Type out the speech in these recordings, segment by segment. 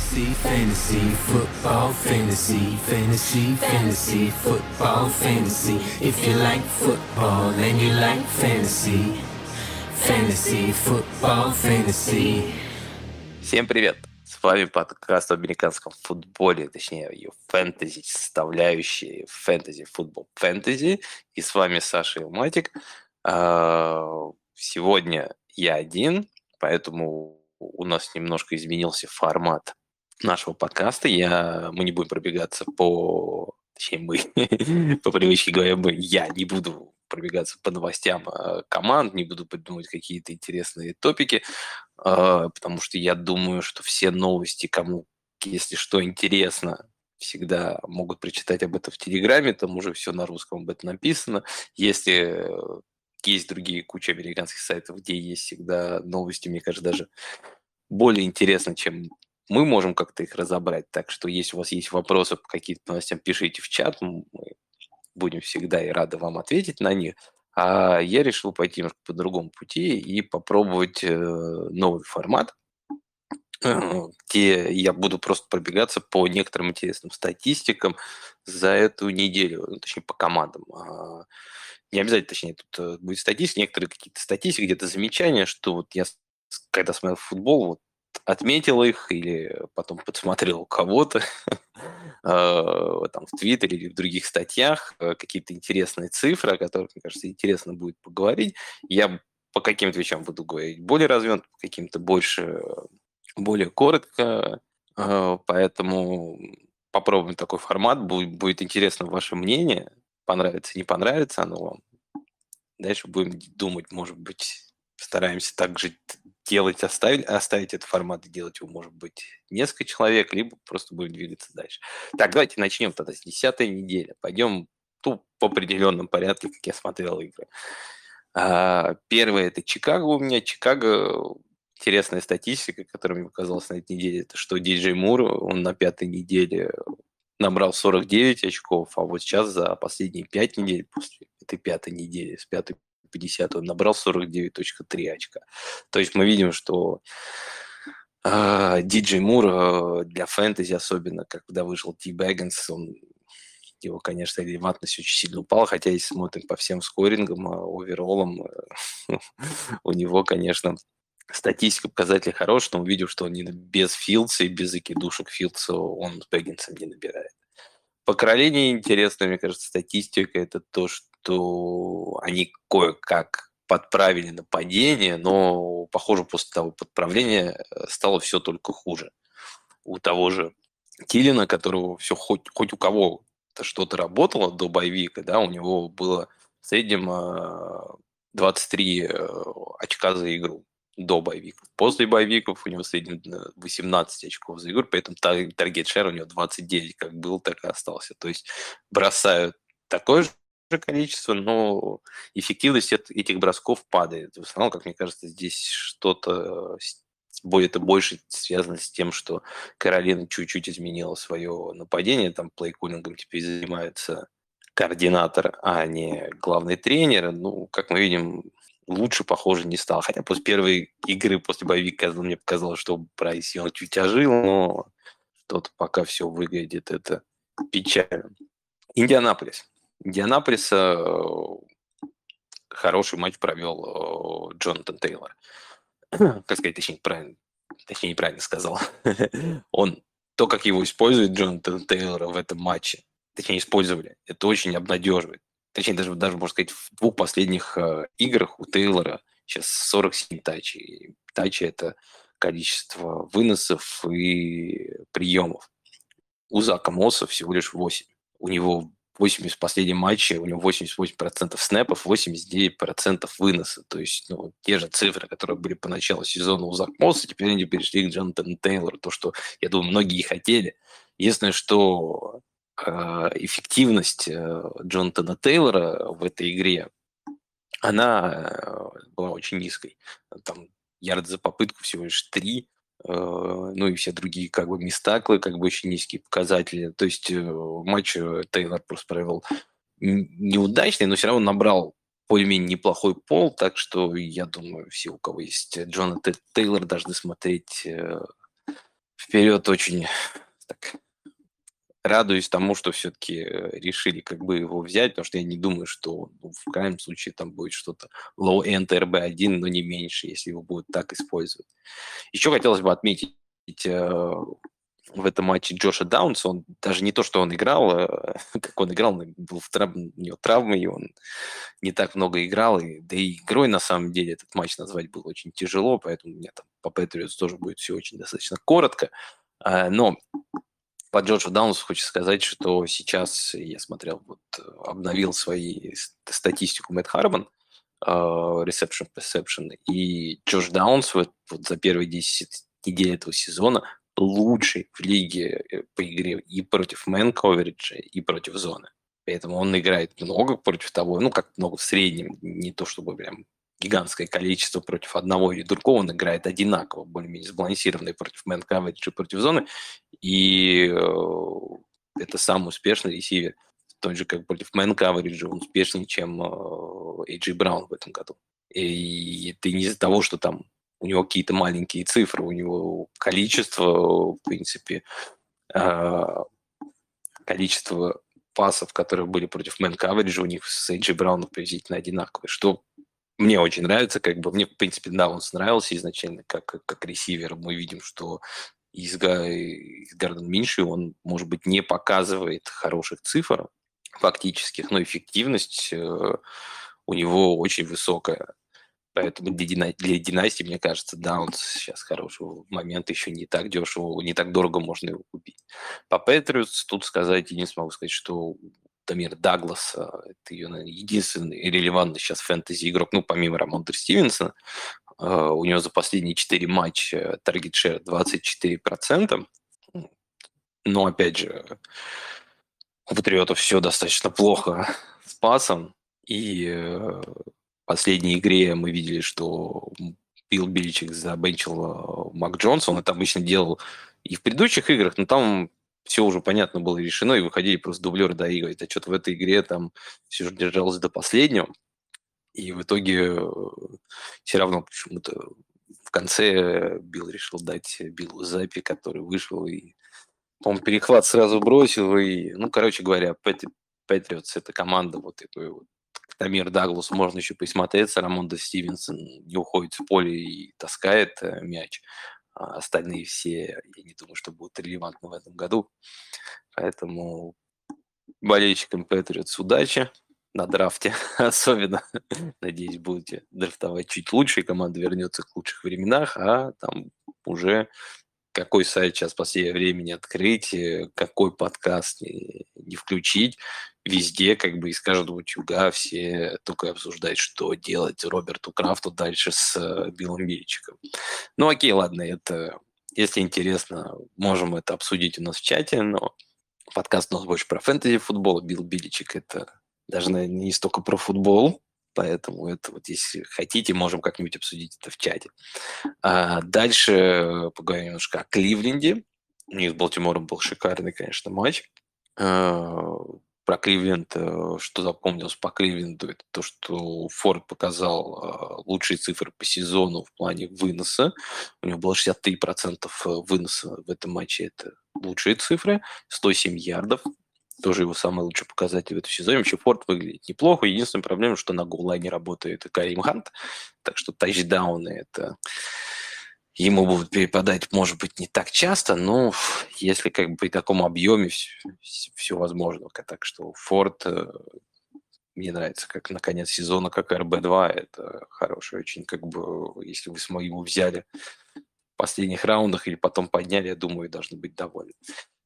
Fantasy, fantasy, football, fantasy, fantasy, fantasy, football, fantasy. If you like football and you like fantasy, fantasy, football, fantasy. Всем привет! С вами подкаст о американском футболе, точнее, ее фэнтези, составляющие фэнтези, футбол фэнтези. И с вами Саша Илматик. А, Сегодня я один, поэтому у нас немножко изменился формат нашего подкаста. Я, мы не будем пробегаться по... Точнее, мы, по привычке говоря, мы, я не буду пробегаться по новостям а, команд, не буду придумывать какие-то интересные топики, а, потому что я думаю, что все новости, кому, если что интересно, всегда могут прочитать об этом в Телеграме, там уже все на русском об этом написано. Если есть другие куча американских сайтов, где есть всегда новости, мне кажется, даже более интересно, чем мы можем как-то их разобрать. Так что если у вас есть вопросы по каким-то новостям, пишите в чат, мы будем всегда и рады вам ответить на них. А я решил пойти немножко по другому пути и попробовать э, новый формат, э, где я буду просто пробегаться по некоторым интересным статистикам за эту неделю, ну, точнее, по командам. А, не обязательно, точнее, тут э, будет статистика, некоторые какие-то статистики, где-то замечания, что вот я, когда смотрел футбол, вот отметил их или потом подсмотрел у кого-то а, там в Твиттере или в других статьях э, какие-то интересные цифры, о которых, мне кажется, интересно будет поговорить. Я по каким-то вещам буду говорить более развернуто, по каким-то больше, более коротко, а, поэтому попробуем такой формат, будет, будет интересно ваше мнение, понравится, не понравится оно вам. Дальше будем думать, может быть, стараемся также делать, оставить, оставить этот формат и делать его, может быть, несколько человек, либо просто будем двигаться дальше. Так, давайте начнем тогда с десятой недели. Пойдем тут по определенном порядке, как я смотрел игры. А, первое – это Чикаго у меня. Чикаго интересная статистика, которая мне показалась на этой неделе, это что Диджей Мур, он на пятой неделе набрал 49 очков, а вот сейчас за последние 5 недель, после этой пятой недели, с пятой по 10 он набрал 49.3 очка. То есть мы видим, что а, Диджей Мур uh, для фэнтези особенно, когда вышел Ти Бэггинс, он его, конечно, релевантность очень сильно упала, хотя если смотрим по всем скорингам, uh, оверолам, у него, конечно, статистика показателей хорошая, но увидел, что он не без Филдса и без закидушек Филдса он с Бэггинсом не набирает. По Каролине интересно, мне кажется, статистика это то, что они кое-как подправили нападение, но, похоже, после того подправления э, стало все только хуже. У того же Тилина, которого все хоть, хоть у кого что-то работало до боевика, да, у него было в среднем 23 э, э, очка за игру до боевиков. После боевиков у него в среднем 18 очков за игру, поэтому таргет шер у него 29, как был, так и остался. То есть бросают такое же количество, но эффективность этих бросков падает. В основном, как мне кажется, здесь что-то будет больше связано с тем, что Каролина чуть-чуть изменила свое нападение, там плейкулингом теперь занимается координатор, а не главный тренер. Ну, как мы видим, лучше, похоже, не стал. Хотя после первой игры, после боевика, мне показалось, что Брайс Йонг чуть ожил, но что-то пока все выглядит это печально. Индианаполис. Индианаполис э, хороший матч провел э, Джонатан Тейлор. Как сказать, точнее, правильно, точнее, неправильно сказал. Он, то, как его использует Джонатан Тейлора в этом матче, точнее, использовали, это очень обнадеживает точнее, даже, даже можно сказать, в двух последних э, играх у Тейлора сейчас 47 тачей. Тачи – это количество выносов и приемов. У Зака Мосса всего лишь 8. У него 8 из последних матчей, у него 88% снэпов, 89% выноса. То есть ну, те же цифры, которые были по началу сезона у Зака Мосса, теперь они перешли к Джонатану Тейлору. То, что, я думаю, многие и хотели. Единственное, что а, эффективность э, Джонатана Тейлора в этой игре, она э, была очень низкой. Там ярд за попытку всего лишь 3, э, ну и все другие как бы мистаклы, как бы очень низкие показатели. То есть матч Тейлор просто провел неудачный, но все равно набрал более-менее неплохой пол, так что я думаю, все, у кого есть Джонатан Тейлор, должны смотреть вперед очень так, радуюсь тому, что все-таки э, решили как бы его взять, потому что я не думаю, что ну, в крайнем случае там будет что-то low-end RB1, но не меньше, если его будут так использовать. Еще хотелось бы отметить э, в этом матче Джоша Даунса, он даже не то, что он играл, э, как он играл, он был в трав... у него травмы, и он не так много играл, и, да и игрой на самом деле этот матч назвать было очень тяжело, поэтому у меня там по Патриотс тоже будет все очень достаточно коротко. А, но по Джорджу Даунсу хочу сказать, что сейчас я смотрел, вот обновил свои статистику Мэтт Харбан, reception perception, и Джордж Даунс вот, вот за первые 10 недель этого сезона лучший в лиге э, по игре и против мэн ковериджа, и против зоны. Поэтому он играет много против того, ну, как много в среднем, не то чтобы прям гигантское количество против одного или другого, он играет одинаково, более-менее сбалансированный против мэн и против зоны, и э, это самый успешный ресивер. Тот же, как против мэн coverage, он успешнее, чем э, Эйджи Браун в этом году. И это не из-за того, что там у него какие-то маленькие цифры, у него количество, в принципе, э, количество пасов, которые были против мэн coverage, у них с Эйджи Брауном приблизительно одинаковые, что мне очень нравится, как бы мне, в принципе, да, он нравился изначально как, как ресивер. Мы видим, что из, из Гарден Минши он, может быть, не показывает хороших цифр фактических, но эффективность э, у него очень высокая. Поэтому для, дина- для династии, мне кажется, да, он сейчас хороший момент, еще не так дешево, не так дорого можно его купить. По Патриотс тут сказать, я не смогу сказать, что Тамир Даглас, это ее наверное, единственный релевантный сейчас фэнтези-игрок, ну, помимо Рамонда Стивенсона, а, у него за последние 4 матча таргет шер 24%. Но, опять же, у Патриотов все достаточно плохо с пасом. И э, в последней игре мы видели, что Билл Биличек забенчил э, Мак. Он это обычно делал и в предыдущих играх, но там все уже понятно было решено, и выходили просто дублеры доигрывать. А что-то в этой игре там все же держалось до последнего. И в итоге э, все равно почему-то в конце Билл решил дать Биллу Запи, который вышел и, по-моему, перехват сразу бросил. И, ну, короче говоря, Патриотс – это команда вот такой вот Тамир Даглас, можно еще присмотреться, Рамонда Стивенсон не уходит в поле и таскает э, мяч. А остальные все, я не думаю, что релевантны в этом году. Поэтому болельщикам Патриотс удачи на драфте. Особенно, надеюсь, будете драфтовать чуть лучше, и команда вернется к лучших временах, а там уже какой сайт сейчас в последнее время не открыть, какой подкаст не, не включить, везде как бы из каждого утюга все только обсуждают, что делать Роберту Крафту дальше с э, Биллом Бильчиком. Ну окей, ладно, это если интересно, можем это обсудить у нас в чате, но подкаст у нас больше про фэнтези футбол, Билл Биличик это даже наверное, не столько про футбол, поэтому это вот если хотите, можем как-нибудь обсудить это в чате. А дальше поговорим немножко о Кливленде. У них с Балтимором был шикарный, конечно, матч. Про Кливленд, э, что запомнилось по Кливленду, это то, что Форд показал а, лучшие цифры по сезону в плане выноса. У него было 63% э, выноса в этом матче. Это лучшие цифры. 107 ярдов. Тоже его самый лучший показатель в этом сезоне. Вообще Форд выглядит неплохо. Единственная проблема, что на голлайне работает Карим Хант. Так что тачдауны это ему будут перепадать, может быть, не так часто, но если как бы при таком объеме все, все возможно. Так что Форд э, мне нравится, как на конец сезона, как РБ-2, это хороший очень, как бы, если вы его взяли в последних раундах или потом подняли, я думаю, должны быть довольны.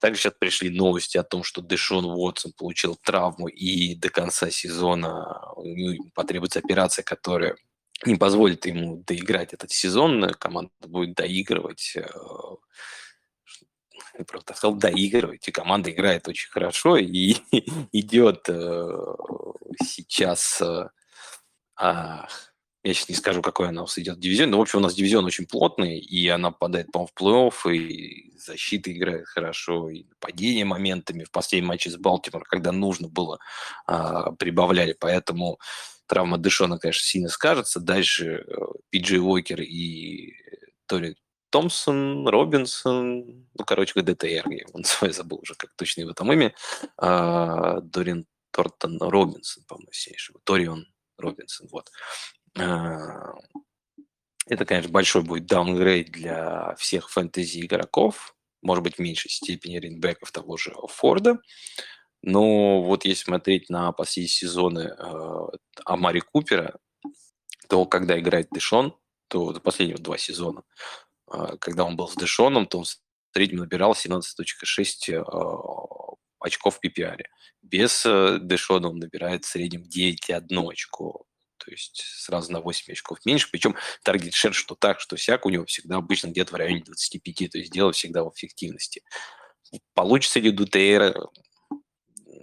Также сейчас пришли новости о том, что Дэшон Уотсон получил травму и до конца сезона ему потребуется операция, которая не позволит ему доиграть этот сезон, команда будет доигрывать, э, я просто сказал доигрывать, и команда играет очень хорошо, и идет э, сейчас, э, а, я сейчас не скажу, какой она у нас идет дивизион, но, в общем, у нас дивизион очень плотный, и она попадает, по-моему, в плей-офф, и защита играет хорошо, и нападение моментами. В последнем матче с Балтимор, когда нужно было, а, прибавляли, поэтому травма Дэшона, конечно, сильно скажется. Дальше э, Пиджей Уокер и Тори Томпсон, Робинсон, ну, короче, ДТР, я его называю, забыл уже, как точно его там имя, а, Дорин Тортон Робинсон, по-моему, сильнейшего, Торион Робинсон, вот. А, это, конечно, большой будет даунгрейд для всех фэнтези-игроков, может быть, в меньшей степени рейнбеков того же Форда, но вот если смотреть на последние сезоны э, Амари Купера, то когда играет Дэшон, то за последние два сезона, э, когда он был с Дэшоном, то он в среднем набирал 17.6 э, очков в PPR. Без э, Дэшона он набирает в среднем 9,1 очко. То есть сразу на 8 очков меньше. Причем таргет шер что так, что всяк у него всегда обычно где-то в районе 25. То есть дело всегда в эффективности. Получится ли ДТР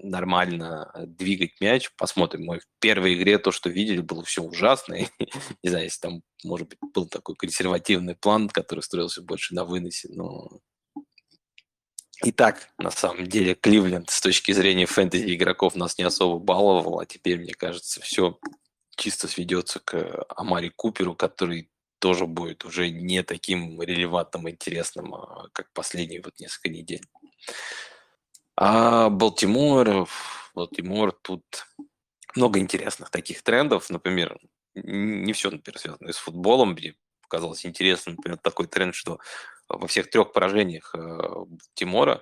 нормально э, двигать мяч. Посмотрим. Мы в первой игре то, что видели, было все ужасно. не знаю, если там, может быть, был такой консервативный план, который строился больше на выносе, но и так, на самом деле, Кливленд с точки зрения фэнтези игроков нас не особо баловал, а теперь, мне кажется, все чисто сведется к Амари Куперу, который тоже будет уже не таким релевантным интересным, а как последние вот несколько недель. А Балтимор, Балтимор, тут много интересных таких трендов. Например, не все, например, связано с футболом. Мне показалось интересным, например, такой тренд, что во всех трех поражениях э, Тимора э,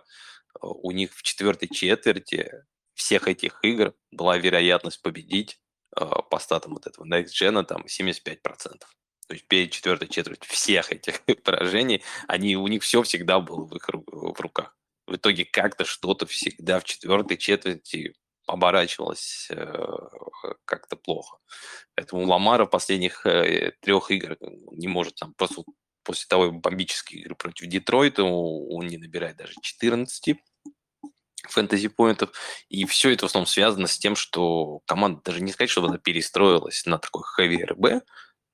у них в четвертой четверти всех этих игр была вероятность победить э, по статам вот этого Next Gen там 75%. То есть перед четвертой четвертью всех этих поражений, они, у них все всегда было в их в руках в итоге как-то что-то всегда в четвертой четверти оборачивалось э, как-то плохо. Поэтому Ламара в последних э, трех играх не может там просто после того бомбической игры против Детройта он не набирает даже 14 фэнтези-поинтов. И все это в основном связано с тем, что команда, даже не сказать, что она перестроилась на такой heavy РБ,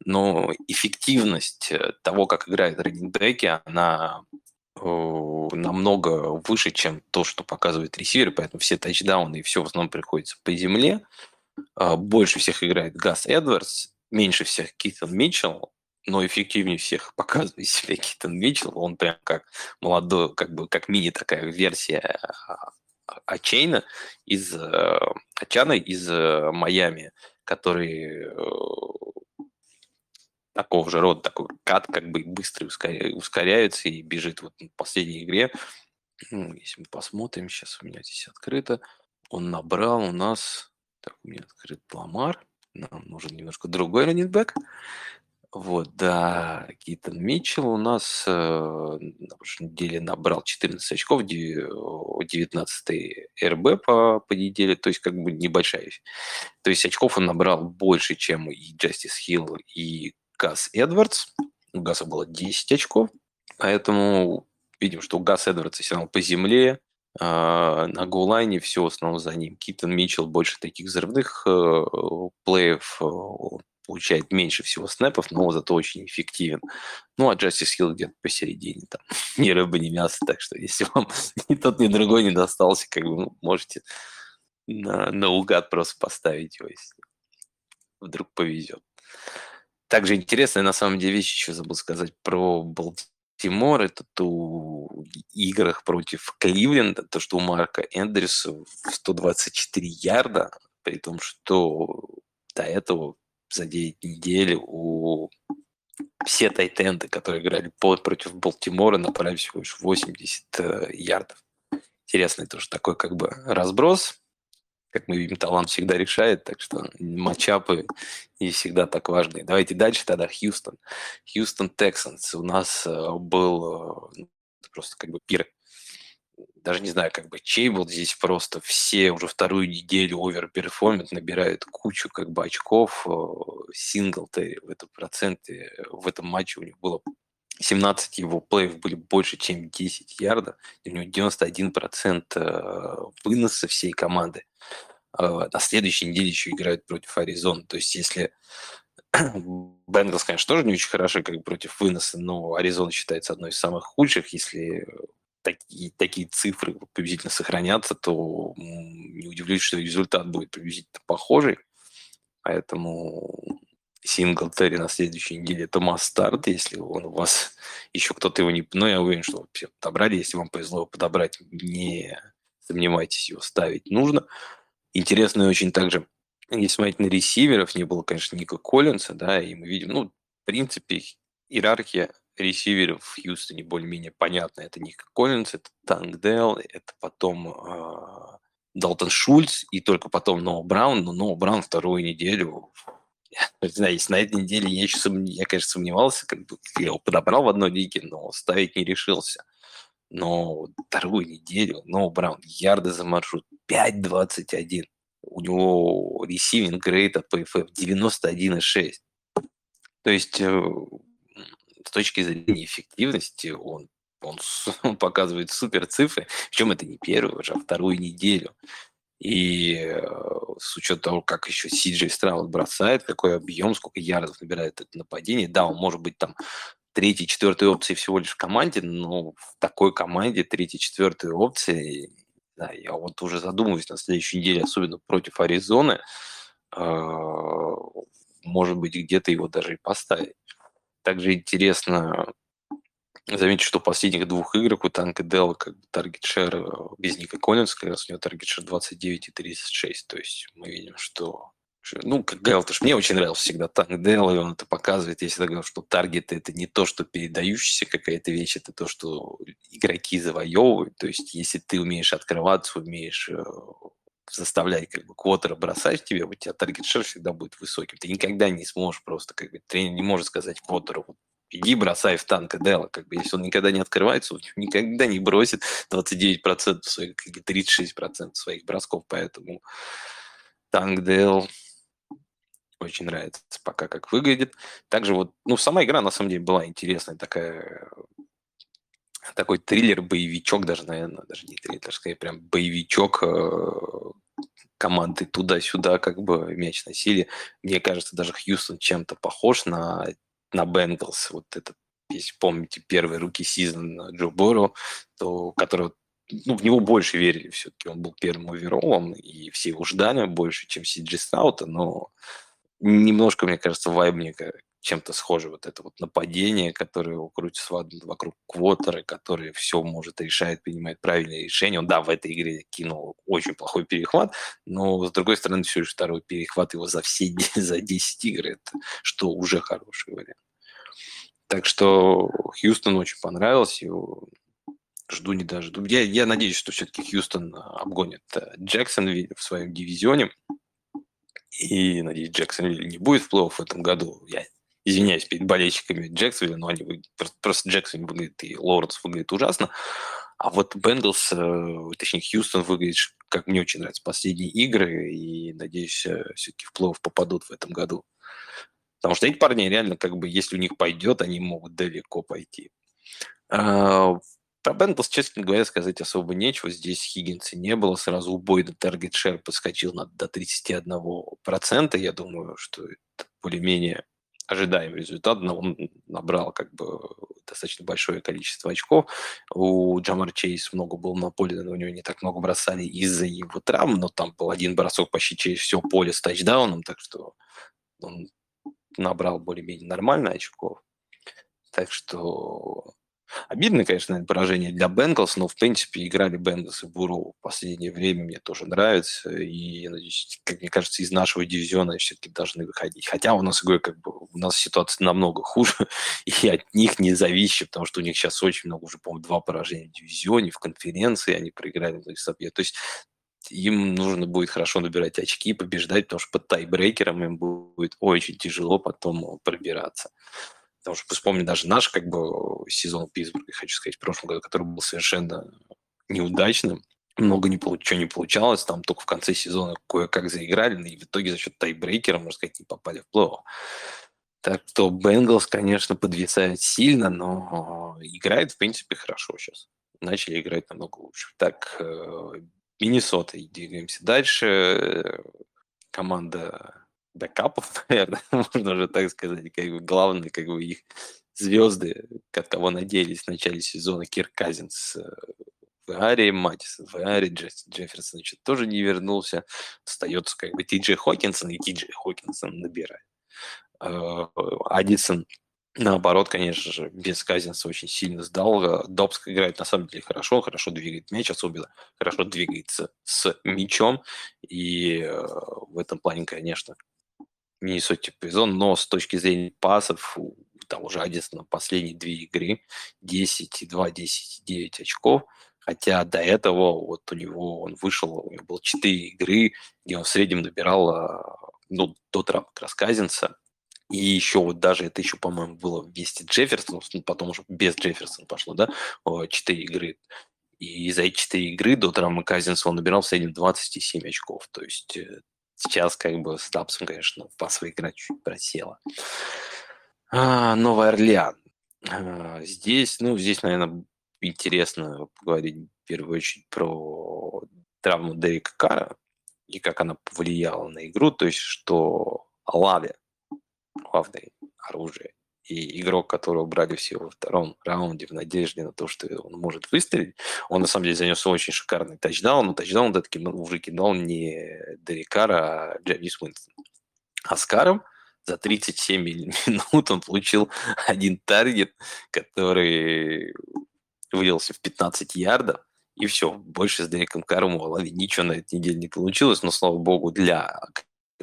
но эффективность э, того, как играют раннинgbеки, она намного выше, чем то, что показывает ресивер, поэтому все тачдауны и все в основном приходится по земле. А, больше всех играет Гас Эдвардс, меньше всех Китон Митчелл, но эффективнее всех показывает себя Китон Митчелл. Он прям как молодой, как бы как мини такая версия Ачейна из Ачана из э, Майами, который э, такого же рода, такой кат как бы быстро ускоряется и бежит вот в последней игре. Если мы посмотрим, сейчас у меня здесь открыто, он набрал у нас, так, у меня открыт Ламар, нам нужен немножко другой раннинбэк. Вот, да, Китон Митчелл у нас э, на прошлой неделе набрал 14 очков, 19 РБ по, по неделе, то есть как бы небольшая. То есть очков он набрал больше, чем и Джастис Хилл, и Газ Эдвардс. У Газа было 10 очков, поэтому видим, что Газ Эдвардса все равно по земле, а на голлайне все в за ним. Китон Митчелл больше таких взрывных э, плеев, э, получает меньше всего снэпов, но зато очень эффективен. Ну, а Джастис Хилл где-то посередине, там, ни рыба, ни мясо, так что если вам ни тот, ни другой не достался, как бы ну, можете на, наугад просто поставить его, если вдруг повезет. Также интересная на самом деле вещь еще забыл сказать про Балтимор. Это то играх против Кливленда, то, что у Марка Эндрюса 124 ярда, при том, что до этого за 9 недель у все тайтенды, которые играли против Балтимора, набрали всего лишь 80 э, ярдов. Интересный тоже такой как бы разброс как мы видим, талант всегда решает, так что матчапы не всегда так важны. Давайте дальше тогда Хьюстон. Хьюстон Тексанс. У нас э, был э, просто как бы пир. Даже не знаю, как бы чей был здесь просто все уже вторую неделю оверперформят, набирают кучу как бы очков. Э, Синглтери в этом проценте, в этом матче у них было 17 его плеев были больше, чем 10 ярдов. У него 91% выноса всей команды. На следующей неделе еще играют против Аризоны. То есть если Бенгалс, конечно, тоже не очень хороши как против выноса, но Аризона считается одной из самых худших. Если такие, такие цифры приблизительно сохранятся, то не удивлюсь, что результат будет приблизительно похожий. Поэтому Синглтери на следующей неделе это масс-старт, если он у вас еще кто-то его не... Ну, я уверен, что все подобрали, если вам повезло его подобрать, не сомневайтесь, его ставить нужно. Интересно и очень также, если смотреть на ресиверов, не было, конечно, Ника Коллинса, да, и мы видим, ну, в принципе, иерархия ресиверов в Хьюстоне более-менее понятна. Это Ник Коллинс, это Танк Дел, это потом э, Далтон Шульц, и только потом Ноу Браун. Но Ноу Браун вторую неделю не знаю, на этой неделе я еще, сом... я, конечно, сомневался, как бы я его подобрал в одной лиге, но ставить не решился. Но вторую неделю, но Браун, ярды за маршрут 5.21. У него ресивинг грейд от PFF 91.6. То есть э, с точки зрения эффективности он, он, он показывает супер цифры, причем это не первую уже, а вторую неделю. И э, с учетом того, как еще Сиджей Страут бросает, какой объем, сколько ярдов набирает это нападение, да, он может быть там третьей, четвертой опции всего лишь в команде, но в такой команде третьей, четвертой опции, да, я вот уже задумываюсь на следующей неделе, особенно против Аризоны, э, может быть, где-то его даже и поставить. Также интересно заметить, что в последних двух играх у Танка Дела как бы таргет шер э, без Ника Коллинса, как раз у него таргет шер 29 и 36. То есть мы видим, что ну, как говорил, что мне очень нравился всегда Танк Дел, и он это показывает. Я всегда говорю, что таргет это не то, что передающаяся какая-то вещь, это то, что игроки завоевывают. То есть если ты умеешь открываться, умеешь э, заставлять как бы квотера бросать тебе, у тебя таргет шер всегда будет высоким. Ты никогда не сможешь просто, как бы, тренер не может сказать квотеру, вот, иди бросай в танк Дела, как бы, если он никогда не открывается, он никогда не бросит 29% своих, как бы 36% своих бросков, поэтому танк Дел очень нравится пока как выглядит. Также вот, ну, сама игра на самом деле была интересная, такая такой триллер-боевичок даже, наверное, даже не триллер, скорее прям боевичок э, команды туда-сюда, как бы мяч носили. Мне кажется, даже Хьюстон чем-то похож на, на Бенглс. Вот этот, если помните, первые руки сезон Джо Боро, то, который ну, в него больше верили все-таки. Он был первым оверолом, и все его ждали больше, чем Сиджи Стаута, но немножко, мне кажется, вайбника чем-то схоже вот это вот нападение, которое крутится вокруг квотера, который все может решает, принимает правильные решения. Он, да, в этой игре кинул очень плохой перехват, но, с другой стороны, все лишь второй перехват его за все за 10 игр, это что уже хороший вариант. Так что Хьюстон очень понравился, жду не даже. Я, я надеюсь, что все-таки Хьюстон обгонит э, Джексон в своем дивизионе. И, надеюсь, Джексон не будет в плей в этом году. Я извиняюсь перед болельщиками Джексонвилля, но они выглядят, просто Джексон выглядит и Лоуренс выглядит ужасно. А вот Бенглс, э, точнее Хьюстон выглядит, как мне очень нравятся последние игры, и надеюсь, э, все-таки в плей попадут в этом году. Потому что эти парни реально, как бы, если у них пойдет, они могут далеко пойти. А, про Бенглс, честно говоря, сказать особо нечего. Здесь Хиггинса не было. Сразу убой на таргет шер подскочил на, до 31%. Я думаю, что это более-менее ожидаемый результат. Но он набрал как бы достаточно большое количество очков. У Джамар Чейз много было на поле, но у него не так много бросали из-за его травм. Но там был один бросок почти через все поле с тачдауном. Так что он набрал более-менее нормально очков. Так что Обидно, конечно, поражение для Бенглс, но, в принципе, играли Бенглс и Буру в последнее время, мне тоже нравится. И, надеюсь, как мне кажется, из нашего дивизиона все-таки должны выходить. Хотя у нас, говорю, как бы, у нас ситуация намного хуже, и от них не зависит, потому что у них сейчас очень много, уже, по-моему, два поражения в дивизионе, в конференции они проиграли. То есть им нужно будет хорошо набирать очки, побеждать, потому что под тайбрейкером им будет очень тяжело потом пробираться. Потому что вспомни даже наш как бы сезон Питтсбурга, хочу сказать, в прошлом году, который был совершенно неудачным. Много не, ничего не получалось, там только в конце сезона кое-как заиграли, и в итоге за счет тайбрейкера, можно сказать, не попали в плей Так что Бенгалс, конечно, подвисает сильно, но играет, в принципе, хорошо сейчас. Начали играть намного лучше. Так, э, Миннесота, двигаемся дальше. Команда бэкапов, наверное, можно уже так сказать, как бы главные как бы их звезды, от кого надеялись в начале сезона Кир Казинс э, в Аре, Матисон в Аре, Джефф, Джефферсон значит, тоже не вернулся. Остается как бы Ти Джей Хокинсон, и Ти Джей Хокинсон набирает. Аддисон Наоборот, конечно же, без Казинца очень сильно сдал. Добск играет на самом деле хорошо, хорошо двигает мяч, особенно хорошо двигается с мячом. И в этом плане, конечно, Миннесоте повезло, но с точки зрения пасов, там уже Аддисона последние две игры, 10 и 2, 10 и 9 очков, хотя до этого вот у него он вышел, у него было 4 игры, где он в среднем набирал, а, ну, до травмы как раз Казинца, и еще вот даже это еще, по-моему, было вместе Джефферсон, ну, потом уже без Джефферсона пошло, да, 4 игры. И за эти 4 игры до травмы Казинца он набирал в среднем 27 очков. То есть э, Сейчас как бы с Дапсом, конечно, пасовая игра чуть просела. А, Новый Орлеан. А, здесь, ну, здесь, наверное, интересно поговорить в первую очередь про травму Дерека Кара и как она повлияла на игру. То есть, что Лави, главное оружие, и игрок, которого брали всего во втором раунде в надежде на то, что он может выстрелить, он на самом деле занес очень шикарный тачдаун, но тачдаун этот уже кидал не Дерикара, а Джавис Уинстон. А за 37 минут он получил один таргет, который вылился в 15 ярдов, и все, больше с Дереком Каром у Алави ничего на этой неделе не получилось, но, слава богу, для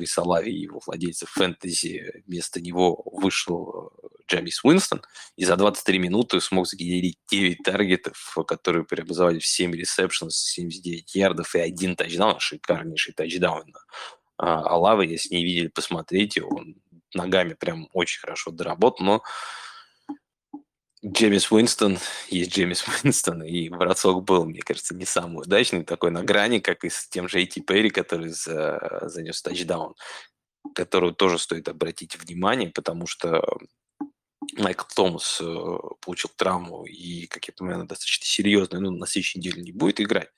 Криса Лави и его владельцев фэнтези, вместо него вышел Джамис Уинстон, и за 23 минуты смог сгенерить 9 таргетов, которые преобразовали в 7 ресепшенов, 79 ярдов и один тачдаун, шикарнейший тачдаун. А, Алава, если не видели, посмотрите, он ногами прям очень хорошо доработал, но Джеймис Уинстон есть Джеймис Уинстон, и бросок был, мне кажется, не самый удачный, такой на грани, как и с тем же Эйти Перри, который за, занес тачдаун, которую тоже стоит обратить внимание, потому что Майкл Томас э, получил травму и, как я понимаю, достаточно серьезную, ну, на следующей неделе не будет играть.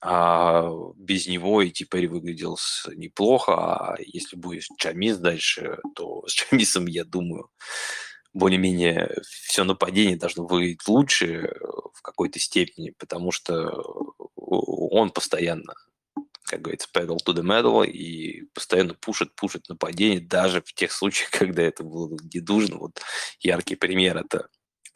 А без него и Перри выглядел неплохо, а если будет Чамис дальше, то с Чамисом, я думаю, более-менее все нападение должно выглядеть лучше э, в какой-то степени, потому что он постоянно как говорится, pedal to the metal, и постоянно пушит, пушит нападение, даже в тех случаях, когда это было не нужно. Вот яркий пример – это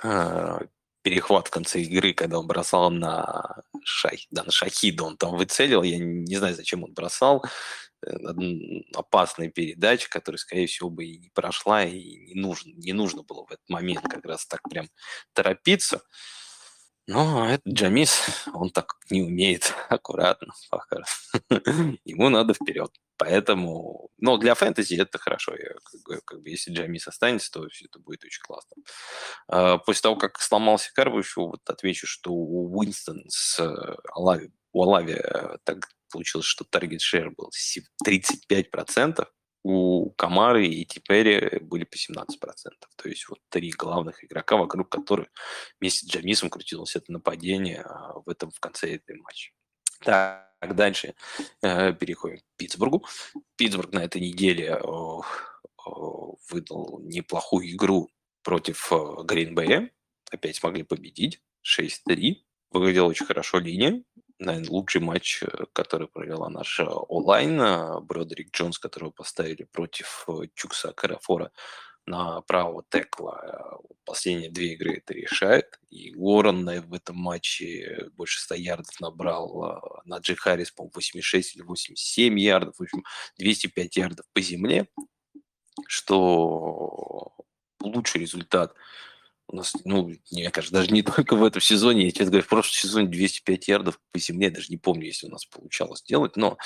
э, перехват в конце игры, когда он бросал на, шах, да, на Шахида, он там выцелил, я не знаю, зачем он бросал, э, опасная передача, которая, скорее всего, бы и не прошла, и не нужно, не нужно было в этот момент как раз так прям торопиться. Но этот Джамис, он так не умеет аккуратно, Ему надо вперед. Поэтому, ну, для фэнтези это хорошо. Я, как, как бы, если Джамис останется, то все это будет очень классно. А, после того, как сломался Карбович, вот отвечу, что у Уинстон с э, Алави, у Алави э, так получилось, что таргет шер был 35%, у Камары и Типери были по 17%. То есть вот три главных игрока, вокруг которых вместе с Джамисом крутилось это нападение а, в этом в конце этой матча. Так, дальше э, переходим к Питтсбургу. Питтсбург на этой неделе э, э, выдал неплохую игру против э, Гринбэя. Опять смогли победить 6-3. Выглядела очень хорошо линия наверное, лучший матч, э, который провела наша онлайн. Э, Бродерик Джонс, которого поставили против э, Чукса Карафора на правого текла. Последние две игры это решает. И Уоррен в этом матче больше 100 ярдов набрал. На Джей Харрис, по-моему, 86 или 87 ярдов. В общем, 205 ярдов по земле, что лучший результат у нас, ну, мне кажется, даже не только в этом сезоне, я, честно говоря, в прошлом сезоне 205 ярдов по земле, я даже не помню, если у нас получалось делать, но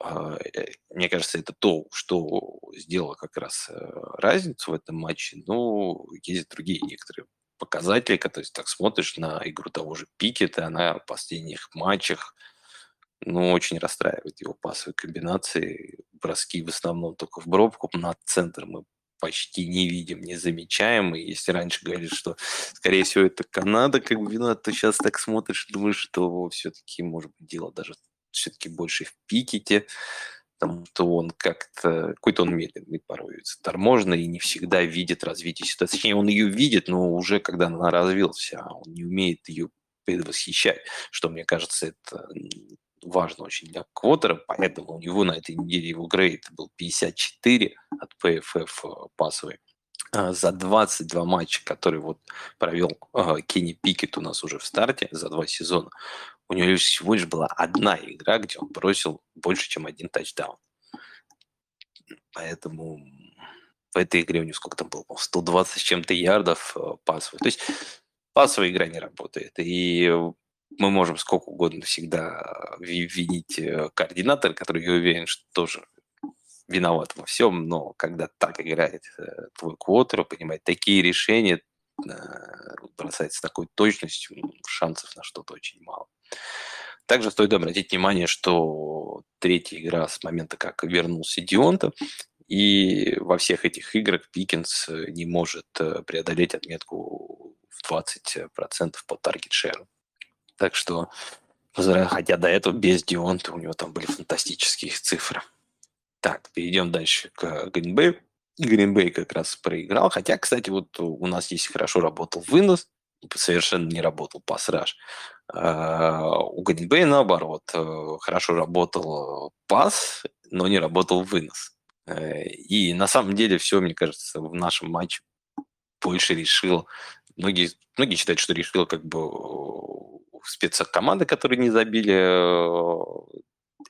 а, э, мне кажется, это то, что сделало как раз э, разницу в этом матче. Но есть другие некоторые показатели, которые так смотришь на игру того же Пикета, она в последних матчах, ну, очень расстраивает его пасовые комбинации, броски в основном только в бровку, на центр мы почти не видим, не замечаем. И если раньше говорили, что, скорее всего, это Канада как бы виноват, то сейчас так смотришь думаешь, что все-таки, может быть, дело даже все-таки больше в Пикете, потому что он как-то, какой-то он медленный порой, торможный и не всегда видит развитие ситуации. Точнее, он ее видит, но уже когда она развилась, а он не умеет ее предвосхищать, что, мне кажется, это важно очень для квотера, поэтому у него на этой неделе его грейд был 54, от PFF пасовой. А, за 22 матча, которые вот провел э, Кенни Пикет у нас уже в старте за два сезона, у него всего лишь была одна игра, где он бросил больше, чем один тачдаун. Поэтому в этой игре у него сколько там было? 120 с чем-то ярдов э, пасовых. То есть пасовая игра не работает. И мы можем сколько угодно всегда винить э, координатора, который, я уверен, что тоже виноват во всем, но когда так играет э, твой квотер, понимает такие решения, э, бросается с такой точностью, шансов на что-то очень мало. Также стоит обратить внимание, что третья игра с момента, как вернулся Дионта, и во всех этих играх Пикинс не может э, преодолеть отметку в 20% по таргет шеру. Так что, хотя до этого без Дионта у него там были фантастические цифры. Так, перейдем дальше к Гринбею. Гринбей как раз проиграл. Хотя, кстати, вот у нас есть хорошо работал вынос, совершенно не работал пас-раш. А, у Гринбея наоборот, э, хорошо работал пас, но не работал вынос. Э, и на самом деле все, мне кажется, в нашем матче больше решил. Многие, многие считают, что решил как бы спецкоманды, которые не забили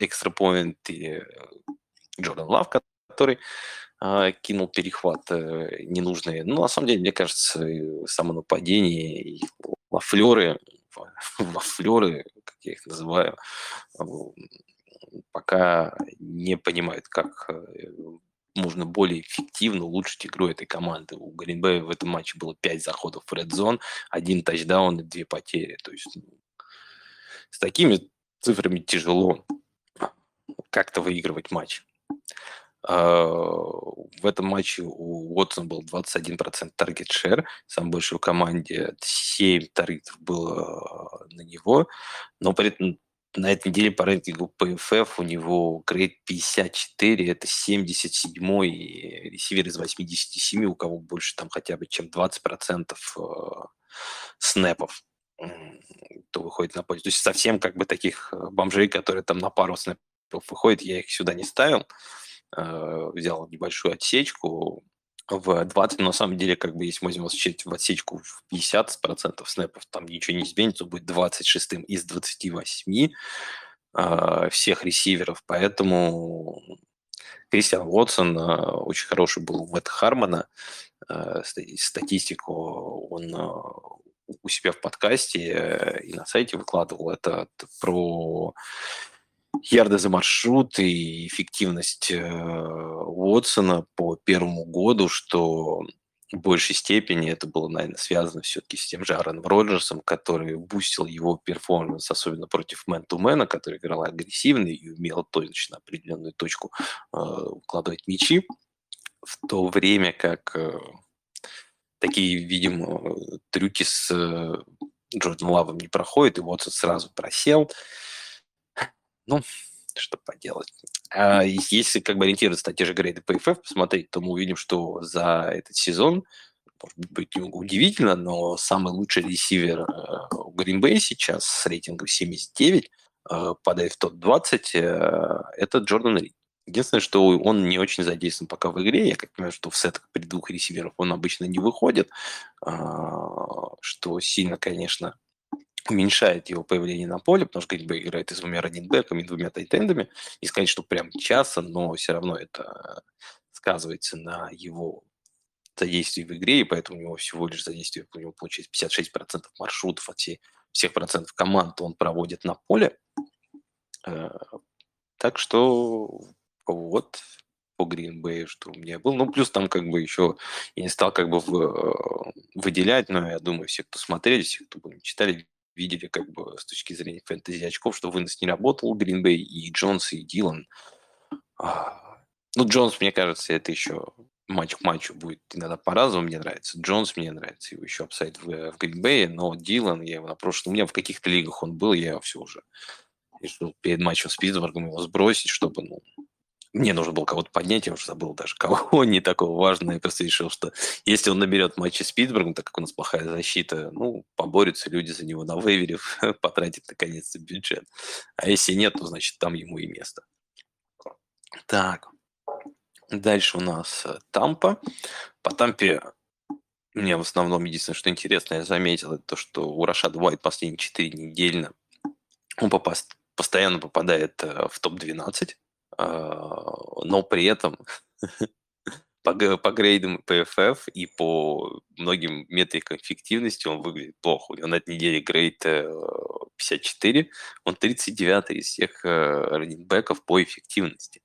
экстра поинт и Джордан Лав, который э, кинул перехват э, ненужные. Ну, на самом деле, мне кажется, само нападение и лафлеры, лафлеры, как я их называю, пока не понимают, как э, можно более эффективно улучшить игру этой команды. У Гринбея в этом матче было 5 заходов в Red Zone, один тачдаун и две потери. То есть ну, с такими цифрами тяжело как-то выигрывать матч. А, в этом матче у Уотсона был 21% таргет шер, самый большой в команде, 7 таргетов было на него, но при этом на этой неделе по рейтингу PFF у него грейд 54, это 77-й ресивер из 87, у кого больше там хотя бы чем 20% а, снэпов то выходит на пользу. То есть совсем как бы таких э, бомжей, которые там на пару снэпов выходит, я их сюда не ставил, э, взял небольшую отсечку в 20, но на самом деле, как бы, если мы возьмем в отсечку в 50% снэпов, там ничего не изменится, будет 26 из 28 э, всех ресиверов, поэтому Кристиан Уотсон э, очень хороший был в это Хармона, статистику он у себя в подкасте и на сайте выкладывал. Это про ярды за маршрут и эффективность э, Уотсона по первому году, что в большей степени это было, наверное, связано все-таки с тем же Аароном Роджерсом, который бустил его performance, особенно против man-to-man а, который играл агрессивно и умел точно определенную точку э, укладывать мячи, в то время как э, такие, видимо, трюки с э, Джорданом Лавом не проходят, и Уотсон сразу просел. Ну, что поделать. А если как бы ориентироваться на те же грейды PFF, посмотреть, то мы увидим, что за этот сезон, может быть, немного удивительно, но самый лучший ресивер э, у Green Bay сейчас с рейтингом 79, э, падает в топ-20, э, это Джордан Рид. Единственное, что он не очень задействован пока в игре. Я как понимаю, что в сетах при двух ресиверов он обычно не выходит, а, что сильно, конечно, уменьшает его появление на поле, потому что Гринбей играет и с двумя раннинбеками, и двумя тайтендами. И сказать, что прям часто, но все равно это сказывается на его задействии в игре, и поэтому у него всего лишь задействие, у него получается 56% маршрутов от всех, всех процентов команд он проводит на поле. Э, так что вот по Гринбею, что у меня был. Ну, плюс там как бы еще я не стал как бы в, э, выделять, но я думаю, все, кто смотрели, все, кто читали, видели как бы с точки зрения фэнтези очков, что вынос не работал Гринбей, и Джонс, и Дилан. А, ну, Джонс, мне кажется, это еще матч к матчу будет иногда по-разному. Мне нравится Джонс, мне нравится его еще upside в, в Гринбее, но Дилан, я его на прошлом... У меня в каких-то лигах он был, я его все уже решил перед матчем с Питтсбургом его сбросить, чтобы, ну, мне нужно было кого-то поднять, я уже забыл даже кого, не такого важного. Я просто решил, что если он наберет матчи с Питтсбургом, так как у нас плохая защита, ну, поборются люди за него на вейвере, потратят наконец-то бюджет. А если нет, то значит там ему и место. Так. Дальше у нас э, Тампа. По Тампе мне в основном единственное, что интересно, я заметил, это то, что у Рашада Уайт последние 4 недельно он попаст, постоянно попадает э, в топ-12, но при этом по, по грейдам PFF и по многим метрикам эффективности он выглядит плохо. У него на этой неделе грейд 54, э, он 39 из всех э, раннинбеков по эффективности.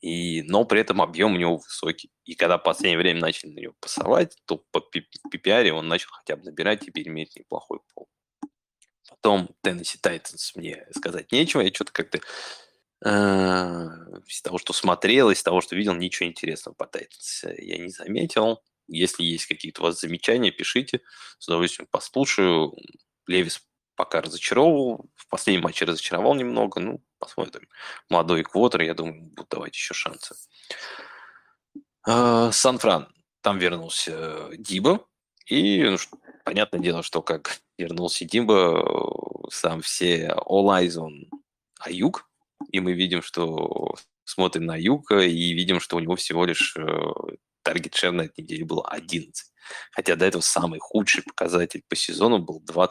И, но при этом объем у него высокий. И когда в последнее время начали на него пасовать, то по PPR он начал хотя бы набирать и иметь неплохой пол. Потом Tennessee Titans мне сказать нечего. Я что-то как-то из того, что смотрел, из того, что видел, ничего интересного по Titans я не заметил. Если есть какие-то у вас замечания, пишите. С удовольствием послушаю. Левис пока разочаровывал. В последнем матче разочаровал немного. Ну, посмотрим. Молодой квотер, я думаю, будут давать еще шансы. А, Сан-Фран. Там вернулся Диба. И, ну, понятное дело, что как вернулся Диба, сам все all eyes on Аюк. И мы видим, что смотрим на Аюка и видим, что у него всего лишь таргет шер на этой неделе был 11. Хотя до этого самый худший показатель по сезону был 20%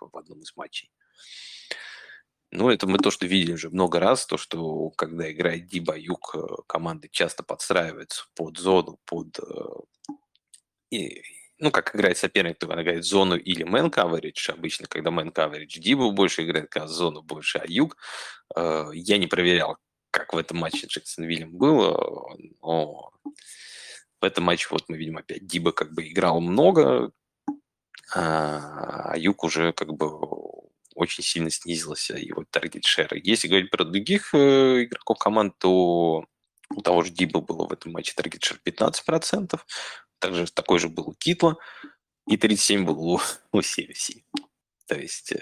в одном из матчей. Ну, это мы то, что видели уже много раз, то, что когда играет Диба Юг, э, команды часто подстраиваются под зону, под... Э, и, ну, как играет соперник, то он играет зону или man coverage. Обычно, когда man coverage Диба больше играет, когда зону больше Аюк. Э, я не проверял, как в этом матче Джексон Вильям было, но в этом матче вот мы видим опять Диба как бы играл много, а Юг уже как бы очень сильно снизился его таргет шер. Если говорить про других э, игроков команд, то у того же Диба было в этом матче таргет шер 15%, также такой же был у Китла, и 37 был у, у CFC. То есть э,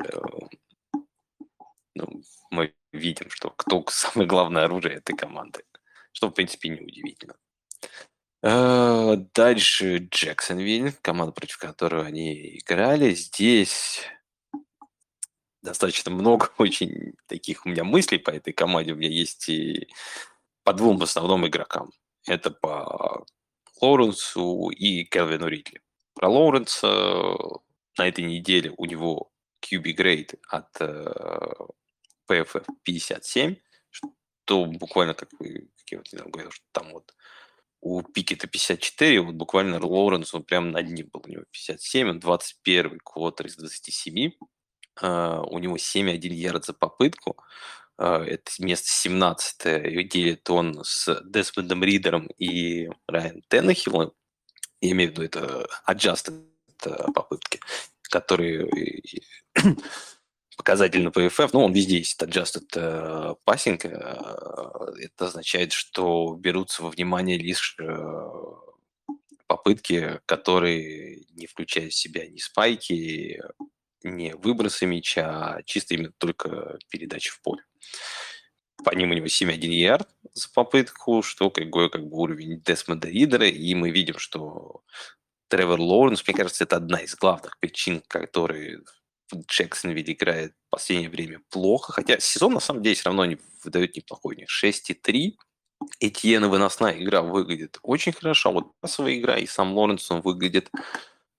ну, мы видим, что кто самое главное оружие этой команды, что в принципе неудивительно. Э, дальше Джексонвиль, команда, против которой они играли. Здесь достаточно много очень таких у меня мыслей по этой команде. У меня есть и по двум основным игрокам. Это по Лоуренсу и Келвину Ридли. Про Лоуренса на этой неделе у него QB grade от PFF э, 57, что буквально, как, вы, как я вот недавно говорил, что там вот у Пикета 54, вот буквально Лоуренс, он прям над ним был, у него 57, он 21 квотер из 27, uh, у него 7,1 ярд за попытку, это место 17 и делит он с Десмондом Ридером и Райан Теннехиллом, я имею в виду это adjusted попытки, которые показатель на PFF, ну, он везде есть adjusted uh, passing, uh, это означает, что берутся во внимание лишь попытки, которые не включают в себя ни спайки, ни выбросы мяча, а чисто именно только передачи в поле. По ним у него 7,1 ярд за попытку, что как бы, как бы уровень Десмонда Ридера, и мы видим, что Тревор Лоуренс, мне кажется, это одна из главных причин, которые Джексонвилл играет в последнее время плохо, хотя сезон на самом деле все равно не выдает неплохой. У них 6,3. Этьена выносная игра выглядит очень хорошо, вот пасовая игра и сам Лоренс он выглядит...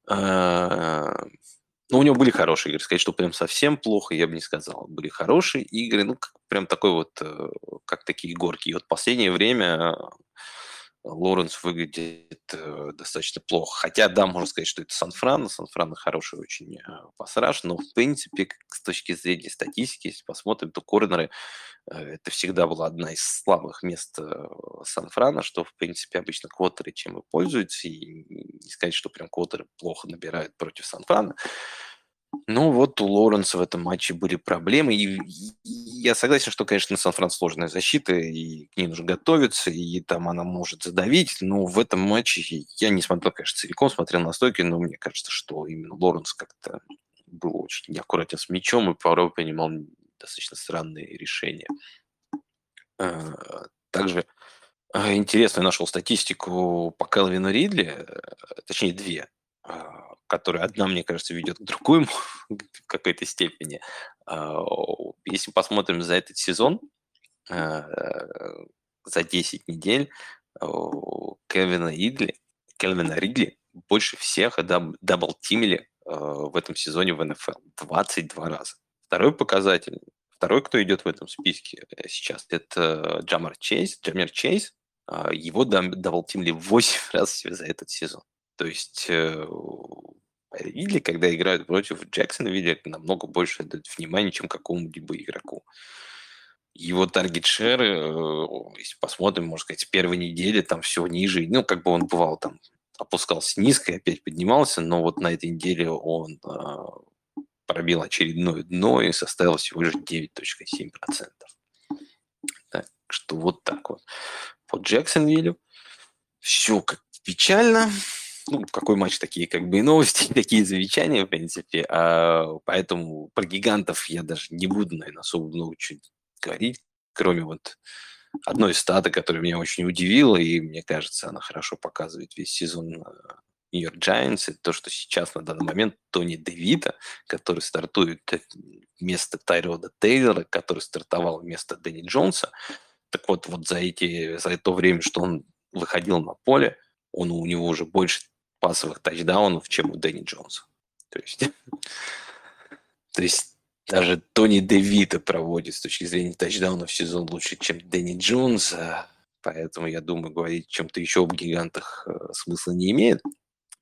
Э, ну, у него были хорошие игры. Сказать, что прям совсем плохо, я бы не сказал. Были хорошие игры, ну, как, прям такой вот, э, как такие горки. И вот последнее время Лоренс выглядит э, достаточно плохо. Хотя, да, можно сказать, что это Сан-Фран. Сан-Фран хороший очень э, пассаж, но, в принципе, с точки зрения статистики, если посмотрим, то корнеры э, это всегда была одна из слабых мест э, Сан-Франа, что, в принципе, обычно квотеры чем и пользуются. И не сказать, что прям квотеры плохо набирают против Сан-Франа. Ну вот у Лоуренса в этом матче были проблемы. И, я согласен, что, конечно, Сан-Фран сложная защита, и к ней нужно готовиться, и там она может задавить. Но в этом матче я не смотрел, конечно, целиком, смотрел на стойке, но мне кажется, что именно Лоуренс как-то был очень неаккуратен с мячом и порой принимал достаточно странные решения. А, также а, интересно, я нашел статистику по Келвину Ридли, э, точнее две а, которая одна, мне кажется, ведет к другой в какой-то степени. А, если посмотрим за этот сезон, а, за 10 недель, Кевина Ридли, Кельвина Ридли больше всех даб, дабл-тимили в этом сезоне в НФЛ. 22 раза. Второй показатель, второй, кто идет в этом списке сейчас, это Джамар Чейз. Джамар Чейз, его дабл-тимили 8 раз за этот сезон. То есть Ридли, когда играют против Джексона, видят намного больше внимания, чем какому-либо игроку. Его target share, если посмотрим, можно сказать, с первой недели там все ниже. Ну, как бы он бывал там, опускался низко и опять поднимался, но вот на этой неделе он э, пробил очередное дно и составил всего лишь 9.7%. Так что вот так вот. По Джексонвиллю все как печально ну, какой матч, такие как бы и новости, такие замечания, в принципе. А, поэтому про гигантов я даже не буду, наверное, особо много чего говорить, кроме вот одной статы, которая меня очень удивила, и мне кажется, она хорошо показывает весь сезон Нью-Йорк Giants, это то, что сейчас на данный момент Тони Девита, который стартует вместо Тайрода Тейлора, который стартовал вместо Дэнни Джонса, так вот, вот за, эти, за то время, что он выходил на поле, он у него уже больше пасовых тачдаунов, чем у Дэнни Джонса. То есть, то есть даже Тони Девита проводит с точки зрения тачдаунов сезон лучше, чем Дэнни Джонс. Поэтому я думаю, говорить о чем-то еще об гигантах э, смысла не имеет.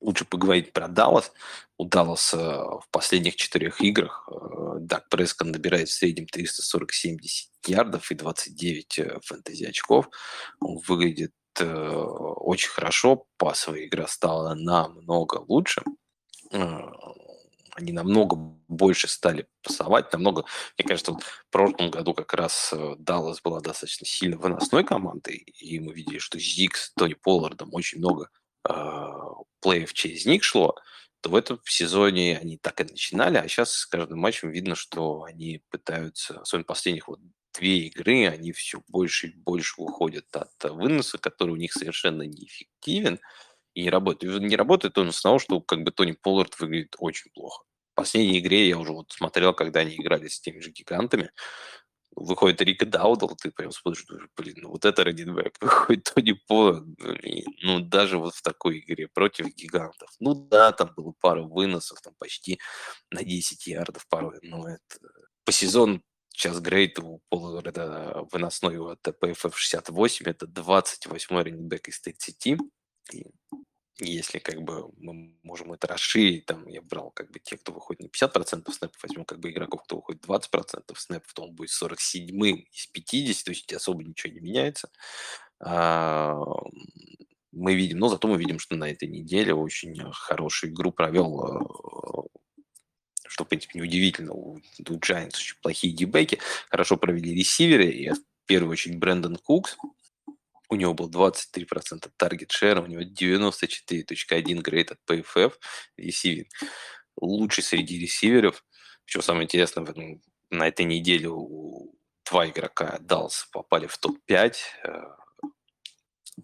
Лучше поговорить про Даллас. У Далласа в последних четырех играх э, Даг Прескон набирает в среднем 340-70 ярдов и 29 э, фэнтези очков. Он выглядит э, очень хорошо, пасовая игра стала намного лучше. Э, они намного больше стали пасовать, намного, мне кажется, вот в прошлом году как раз э, Даллас была достаточно сильно выносной командой, и мы видели, что Зикс, Тони Поллардом очень много э, плеев через них шло, то в этом сезоне они так и начинали, а сейчас с каждым матчем видно, что они пытаются, особенно последних вот две игры, они все больше и больше уходят от выноса, который у них совершенно неэффективен и не работает. Не работает он с того, что как бы Тони Поллард выглядит очень плохо. В последней игре я уже вот смотрел, когда они играли с теми же гигантами, выходит Рика Даудл, ты прям смотришь, блин, ну вот это раненбэк, выходит Тони Поллард, ну даже вот в такой игре против гигантов. Ну да, там было пара выносов, там почти на 10 ярдов порой, но это по сезону Сейчас грейд у Пола это выносной у ТПФ 68, это 28 раненбэк из 30. И если как бы мы можем это расширить, там я брал как бы те, кто выходит на 50% снэпов, возьмем как бы игроков, кто выходит 20% снэпов, то он будет 47 из 50, то есть особо ничего не меняется. А, мы видим, но зато мы видим, что на этой неделе очень хорошую игру провел что, в принципе, неудивительно. У, у Giants очень плохие дебеки. Хорошо провели ресиверы. И в первую очередь Брэндон Кукс. У него был 23% таргет шера, у него 94.1 грейд от PFF ресивинг. Лучший среди ресиверов. Что самое интересное, этом, на этой неделе у два игрока Даллас попали в топ-5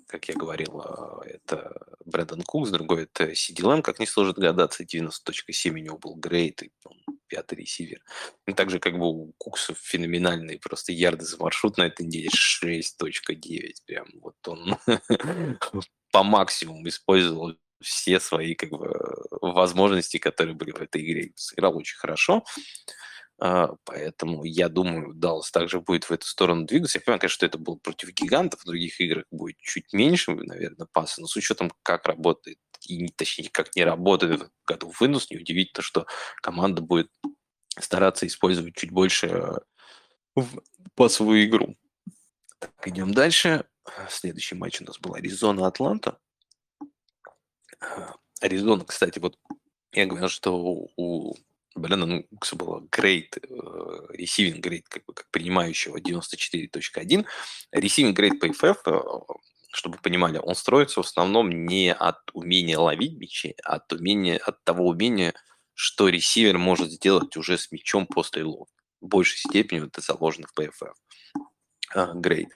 как я говорил, а, это Брэндон Кукс, другой это Лэм, как не сложно догадаться, 90.7 у него был грейт, и он пятый ресивер. И также как бы у Кукса феноменальные просто ярды за маршрут на этой неделе 6.9, прям вот он по максимуму использовал все свои как бы возможности, которые были в этой игре. Сыграл очень хорошо. А, поэтому я думаю, Даллас также будет в эту сторону двигаться. Я понимаю, конечно, что это было против гигантов, в других играх будет чуть меньше, наверное, паса, но с учетом, как работает, и точнее, как не работает в этом году вынос, неудивительно, что команда будет стараться использовать чуть больше в пасовую игру. Так, идем дальше. Следующий матч у нас был Аризона-Атланта. Аризона, кстати, вот я говорил, что у Брэндон Кукса было grade, receiving grade, как, бы, как принимающего 94.1. Receiving grade PFF, э, чтобы вы понимали, он строится в основном не от умения ловить мячи, а от, умения, от того умения, что ресивер может сделать уже с мячом после ловли. В большей степени это заложено в PFF. Grade.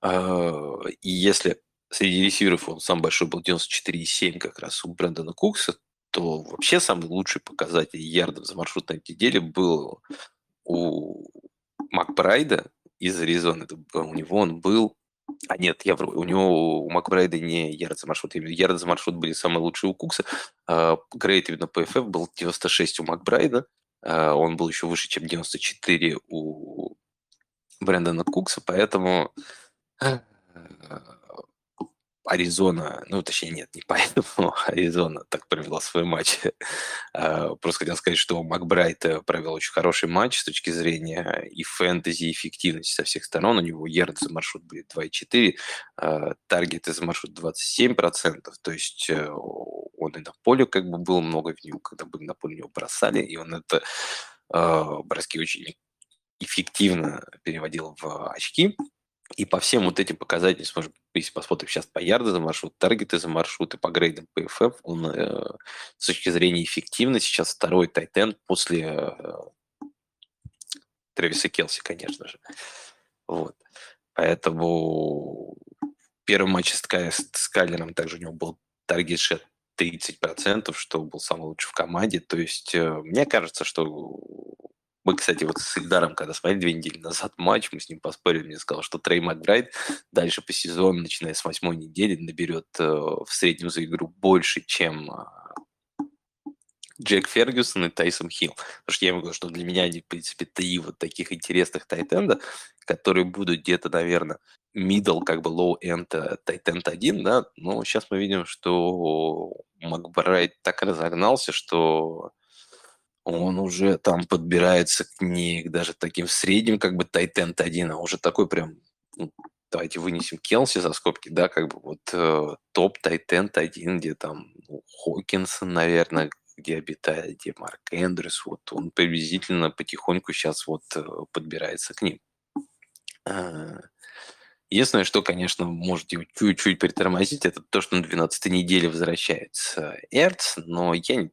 А, и если среди ресиверов он самый большой был 94,7 как раз у Брэндона Кукса, то вообще самый лучший показатель ярдов за маршрут на этой неделе был у Макбрайда из Аризоны. У него он был А нет, я вру. У него у Макбрайда не ярд за маршрут. Ярд за маршрут были самые лучшие у Кукса. Грейд именно по FF был 96 у Макбрайда. А, он был еще выше, чем 94 у Брэндона Кукса, поэтому Аризона, ну, точнее, нет, не поэтому Аризона так провела свой матч. А, просто хотел сказать, что Макбрайт э, провел очень хороший матч с точки зрения и фэнтези, и эффективности со всех сторон. У него ярд за маршрут будет 2,4, а, таргеты за маршрут 27%, то есть э, он и на поле как бы было много в него, когда были на поле него бросали, и он это а, броски очень эффективно переводил в очки. И по всем вот этим показателям, если посмотрим сейчас по ярду за маршрут, таргеты за маршрут и по грейдам PFF, он э, с точки зрения эффективности сейчас второй тайтен после э, Трэвиса Келси, конечно же. Вот. Поэтому первый матч с, с Кайлером также у него был таргет шет 30%, что был самый лучший в команде. То есть э, мне кажется, что мы, кстати, вот с Ильдаром, когда смотрели две недели назад матч, мы с ним поспорили, мне сказал, что Трей Макбрайт дальше по сезону, начиная с восьмой недели, наберет э, в среднем за игру больше, чем э, Джек Фергюсон и Тайсон Хилл. Потому что я ему говорю, что для меня они, в принципе, три вот таких интересных тайтенда, которые будут где-то, наверное, middle, как бы low-end тайтенд один, да, но сейчас мы видим, что Макбрайт так разогнался, что он уже там подбирается к не даже таким средним, как бы тайтенд один, а уже такой прям, ну, давайте вынесем Келси за скобки, да, как бы вот э, топ тайтенд один, где там ну, Хокинсон, наверное, где обитает, где Марк Эндрюс, вот он приблизительно потихоньку сейчас вот э, подбирается к ним. А, единственное, что, конечно, может его чуть-чуть притормозить, это то, что на 12 неделе возвращается Эрц, но я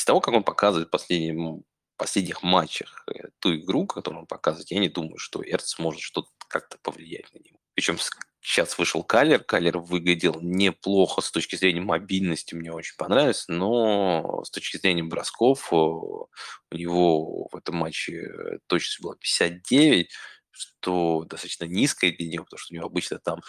с того, как он показывает в последнем, последних матчах э, ту игру, которую он показывает, я не думаю, что Эрц может что-то как-то повлиять на него. Причем сейчас вышел Калер, Калер выглядел неплохо с точки зрения мобильности, мне очень понравилось, но с точки зрения бросков э, у него в этом матче точность была 59, что достаточно низкая для него, потому что у него обычно там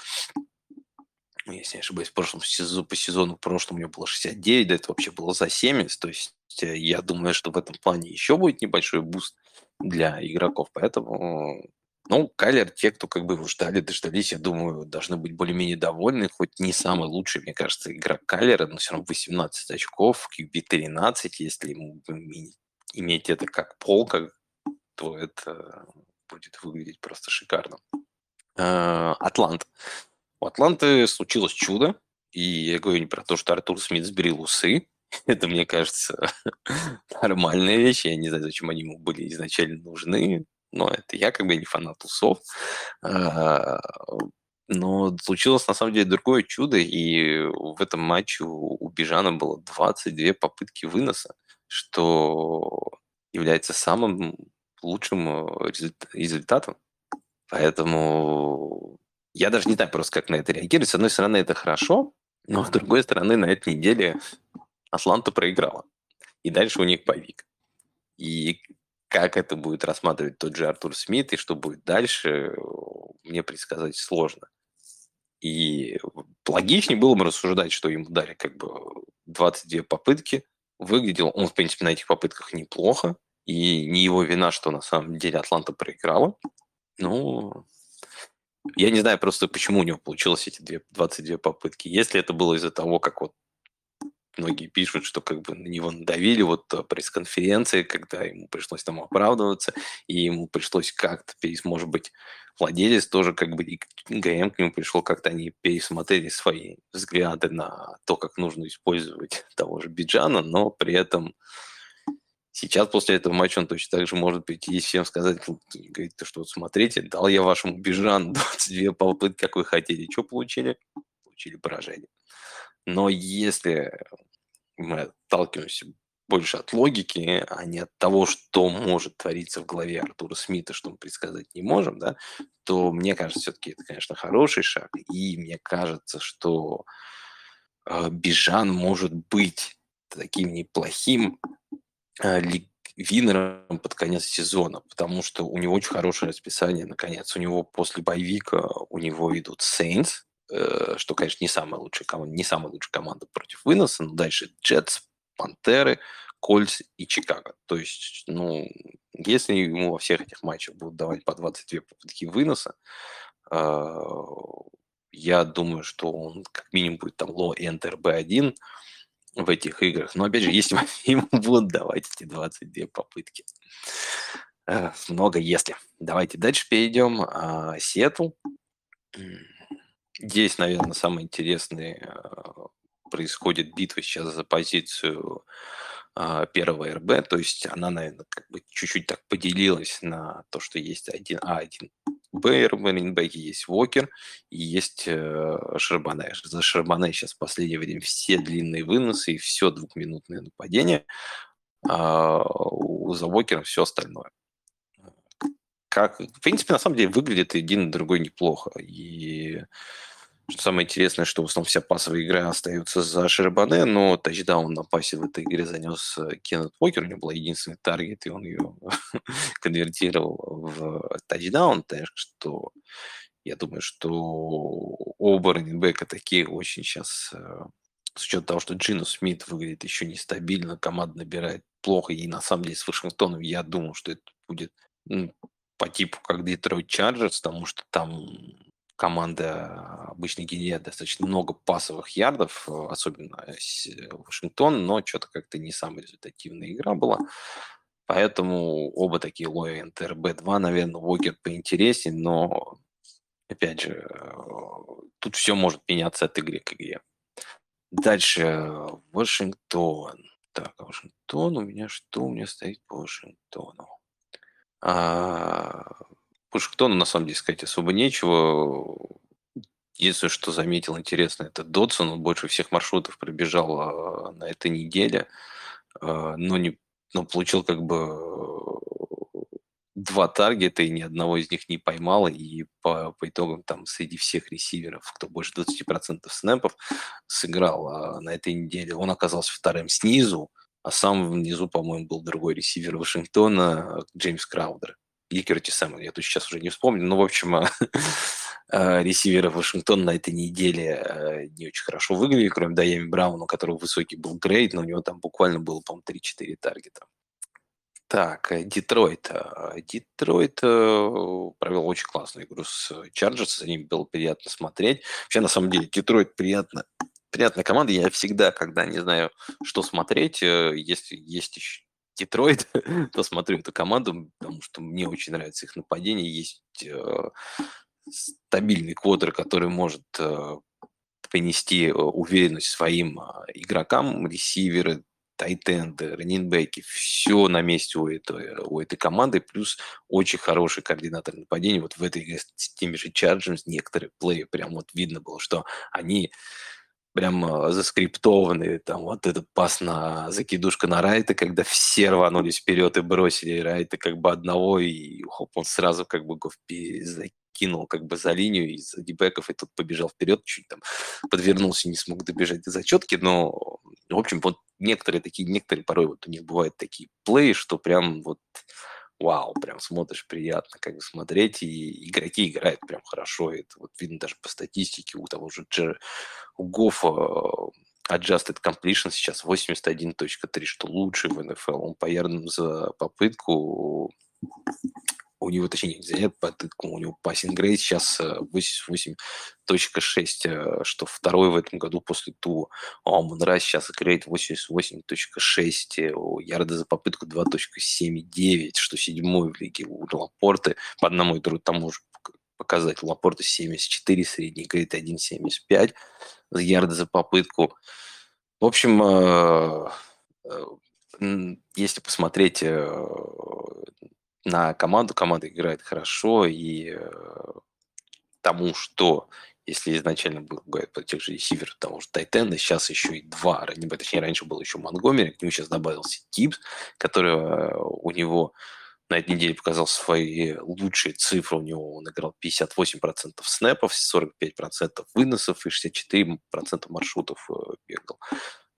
если не ошибаюсь, в прошлом сезону, по сезону в прошлом у него было 69, да это вообще было за 70, то есть я думаю, что в этом плане еще будет небольшой boost для игроков, поэтому ну, Кайлер, те, кто как бы его ждали, дождались, я думаю, должны быть более-менее довольны. Хоть не самый лучший, мне кажется, игрок Кайлера, но все равно 18 очков, QB 13, если ему иметь это как floor, как, то это будет выглядеть просто шикарно. Э, Атланта. У Атланты случилось чудо, и я говорю не про то, что Артур Смит сбрил усы. Это, мне кажется, нормальная вещь. Я не знаю, зачем они ему были изначально нужны, но это я как бы не фанат усов. А, но случилось на самом деле другое чудо, и в этом матче у Бижана было 22 попытки выноса, что является самым лучшим э, результатом. Поэтому я даже не знаю просто, как на это реагировать. С одной стороны, это хорошо, но с другой стороны, на этой неделе Атланта проиграла. И дальше у них повик. И как это будет рассматривать тот же Артур Смит и что будет дальше, мне предсказать сложно. И логичнее было бы рассуждать, что ему дали как бы 22 попытки. Выглядел он, в принципе, на этих попытках неплохо. И не его вина, что на самом деле Атланта проиграла. Ну, я не знаю просто, почему у него получилось эти 22 попытки. Если это было из-за того, как вот многие пишут, что как бы на него надавили вот э, пресс-конференции, когда ему пришлось там оправдываться, и ему пришлось как-то, может быть, владелец тоже как бы, и ГМ к нему пришел, как-то они пересмотрели свои взгляды на то, как нужно использовать того же Биджана, но при этом Сейчас после этого матча он точно так же может прийти и всем сказать, говорит, то, что вот смотрите, дал я вашему Бижану 22 попытки, как вы хотели. Что получили? Получили поражение. Но если мы отталкиваемся больше от логики, а не от того, что может твориться в голове Артура Смита, что мы предсказать не можем, да, то мне кажется, все-таки это, конечно, хороший шаг. И мне кажется, что э, Бижан может быть таким неплохим Э, винером под конец сезона, потому что у него очень хорошее расписание, наконец. У него после боевика у него идут Saints, что, конечно, не самая лучшая команда, не самая лучшая команда против выноса, но дальше Джетс, Пантеры, Кольц и Чикаго. То есть, ну, если ему во всех этих матчах будут давать по 22 попытки выноса, э, я думаю, что он как минимум будет там low-end RB1, в этих играх. Но опять же, если ему будут давать эти 22 попытки. Э, много если. Давайте дальше перейдем. Сиэтл. Здесь, наверное, самое интересное э, происходит битва сейчас за позицию а, первого РБ, то есть она, наверное, как бы чуть-чуть так поделилась на то, что есть один А, один Б, РБ, раненбеки, есть Вокер и есть э. За Шарбане сейчас в последнее время все длинные выносы и все двухминутное нападение, а у за Вокером все остальное. Как, в принципе, на самом деле выглядит один и другой неплохо. И что самое интересное, что в основном вся пасовая игра остается за Шербане, но тачдаун на пасе в этой игре занес э, Кеннет Уокер, у него был единственный таргет, и он ее конвертировал в тачдаун, так что я думаю, что оба раненбека такие очень сейчас, э, с учетом того, что Джину Смит выглядит еще нестабильно, команда набирает плохо, и на самом деле с Вашингтоном я думаю, что это будет по типу как Детройт Чарджерс, потому что там команда обычно генерирует достаточно много пасовых ярдов, э, особенно э, Вашингтон, но что-то как-то не самая результативная игра была. Поэтому оба такие лоя НТРБ-2, наверное, Уокер поинтереснее, но, опять же, э, тут все может меняться от игры к игре. Дальше Вашингтон. Так, а Вашингтон у меня что у меня стоит по Вашингтону? А, Вашингтону, на самом деле, сказать особо нечего. Единственное, что заметил интересно, это Додсон. Он больше всех маршрутов пробежал а, на этой неделе, а, но, не, но получил как бы два таргета, и ни одного из них не поймал. И по, по итогам там среди всех ресиверов, кто больше 20% снэпов сыграл а, на этой неделе, он оказался вторым снизу, а сам внизу, по-моему, был другой ресивер Вашингтона, Джеймс Краудер или Кертис Сэмон, я тут сейчас уже не вспомню, но, в общем, э, ресиверы Вашингтона на этой неделе э, не очень хорошо выглядели, кроме Дайами Брауна, у которого высокий был грейд, но у него там буквально было, по-моему, 3-4 таргета. Так, э, Детройт. Детройт провел очень классную игру с Чарджерс, за ним было приятно смотреть. Вообще, на самом деле, Детройт приятно, приятная команда. Я всегда, когда не знаю, что смотреть, если есть еще Детройт, то смотрю эту команду, потому что мне очень нравится их нападение. Есть э, стабильный квотер, который может э, принести э, уверенность своим э, игрокам, ресиверы, тайтенды, раненбеки, все на месте у этой, у этой команды, плюс очень хороший координатор нападения. Вот в этой игре с теми же Chargers некоторые плеи прям вот видно было, что они прям а, заскриптованный, там вот этот пас на закидушка на Райта, когда все рванулись вперед и бросили Райта как бы одного, и хоп, он сразу как бы закинул как бы за линию из дебеков, и тут побежал вперед, чуть там подвернулся, не смог добежать до зачетки, но, в общем, вот некоторые такие, некоторые порой вот у них бывают такие плей, что прям вот вау, прям смотришь, приятно как бы смотреть, и игроки играют прям хорошо, это вот видно даже по статистике у того же Джер, у Гофа э, adjusted completion сейчас 81.3, что лучший в НФЛ, он по ярдам за попытку у него, точнее, не занят попытку, у него passing grade сейчас 88.6, э, э, что второй в этом году после Туа. А Монра сейчас грейд 88.6, ярды за попытку 2.79, что седьмой в лиге у Лапорты, по одному и тому же показатель Лапорта 74, средний грейд 1.75, ярды за попытку. В общем, э, если посмотреть на команду. Команда играет хорошо, и э, тому, что если изначально был говорят, по тех же ресиверов, того же Тайтенда, сейчас еще и два, точнее, раньше был еще Монгомери, к нему сейчас добавился Типс, который э, у него на этой неделе показал свои лучшие цифры. У него он играл 58% снэпов, 45% выносов и 64% маршрутов э, бегал.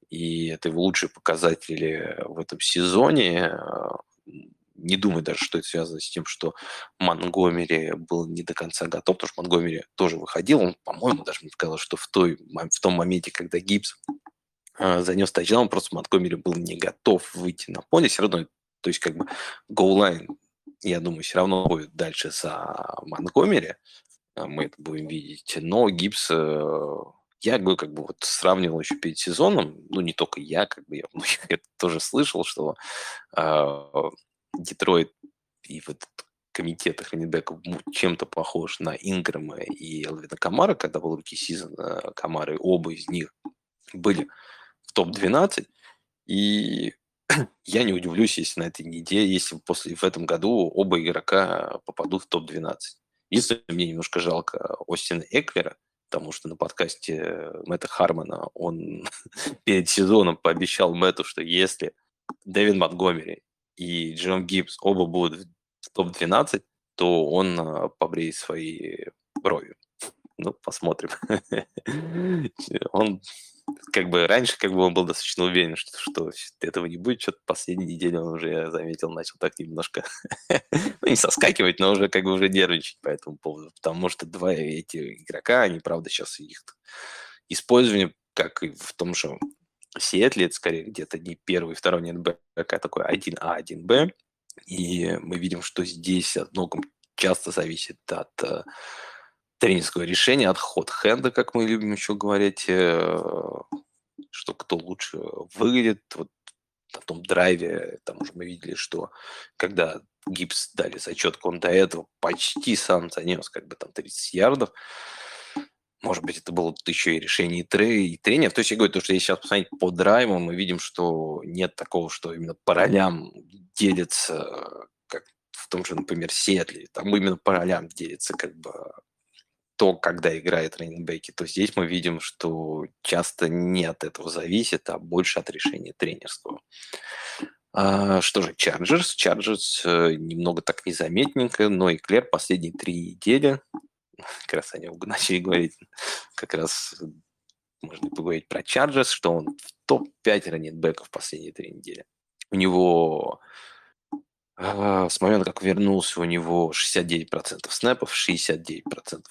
И это его лучшие показатели в этом сезоне. Не думаю даже, что это связано с тем, что Монгомери был не до конца готов, потому что Монгомери тоже выходил. Он, по-моему, даже мне показалось, что в, той, в том моменте, когда Гибс э, занес тачдаун, просто Монгомери был не готов выйти на поле. Все равно, то есть как бы гоулайн, я думаю, все равно будет дальше за Монгомери. А мы это будем видеть. Но Гибс э, я говорю, как бы вот сравнивал еще перед сезоном, ну не только я, как бы я это тоже слышал, что э, Детройт и вот комитет раннибеков чем-то похож на Инграма и Элвина Камара, когда был руки сезон э, Камары, оба из них были в топ-12, и я не удивлюсь, если на этой неделе, если после в этом году оба игрока попадут в топ-12. Если мне немножко жалко Остина Эклера, потому что на подкасте Мэтта Хармона он перед сезоном пообещал Мэтту, что если Дэвин Монтгомери и Джон Гибс оба будут в топ-12, то он а, побреет свои брови. Ну, посмотрим. он как бы раньше как бы он был достаточно уверен, что, что этого не будет. Что-то последние недели он уже, я заметил, начал так немножко, ну, не соскакивать, но уже как бы уже нервничать по этому поводу. Потому что два эти игрока, они, правда, сейчас их использование, как и в том же Сиэтле, это скорее где-то не первый, второй нет Б, а такой 1А, 1Б. И мы видим, что здесь от многом часто зависит от э, тренерского решения, от ход-хенда, как мы любим еще говорить, э, что кто лучше выглядит. Вот на том драйве, там уже мы видели, что когда Гипс дали зачетку, он до этого почти сам занес как бы там 30 ярдов. Может быть, это было еще и решение и, и тренеров. То есть я говорю, то, что если сейчас посмотреть по драйвам, мы видим, что нет такого, что именно по ролям делится, как в том же, например, Сиэтле. Там именно по ролям делится как бы то, когда играет раннинбеки, то здесь мы видим, что часто не от этого зависит, а больше от решения тренерского. А, что же, Чарджерс? Чарджерс э, немного так незаметненько, но и Эклер последние три недели как раз нем начали говорить, как раз можно поговорить про Чарджерс, что он в топ-5 раннинбеков последние три недели. У него э, с момента, как вернулся, у него 69% снэпов, 69%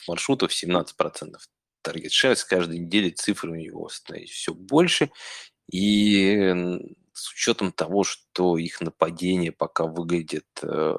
маршрутов, 17% таргет шер. С каждой недели цифры у него становятся все больше. И с учетом того, что их нападение пока выглядит э,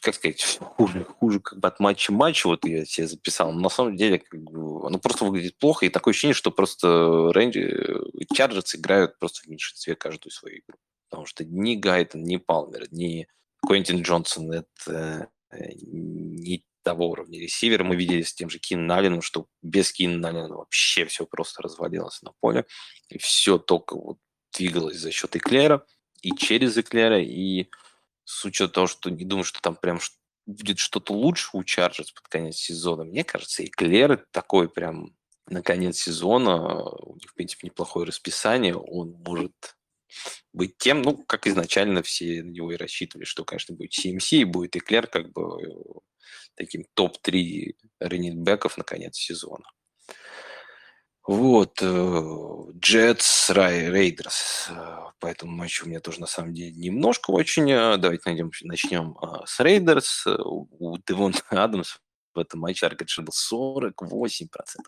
как сказать, хуже, хуже как бы от матча матча, вот я себе записал, но на самом деле как бы, оно просто выглядит плохо, и такое ощущение, что просто Рэнди, Чарджерс играют просто в меньшинстве каждую свою игру. Потому что ни Гайтон, ни Палмер, ни Квентин Джонсон, это э, не того уровня ресивера. Мы видели с тем же Кин Налином, что без Кин Налина вообще все просто развалилось на поле. И все только вот двигалось за счет Эклера и через Эклера, и с учетом того, что не думаю, что там прям будет что-то лучше у Чарджерс под конец сезона. Мне кажется, и Клер такой прям на конец сезона, у них, в принципе, неплохое расписание, он может быть тем, ну, как изначально все на него и рассчитывали, что, конечно, будет CMC, и будет Эклер как бы э, таким топ-3 раннинбеков на конец сезона. Вот, Джетс, Рейдерс. По этому матчу у меня тоже, на самом деле, немножко очень. Э, давайте найдем, начнем с Рейдерс. У Девонта Адамс в этом матче target был 48%.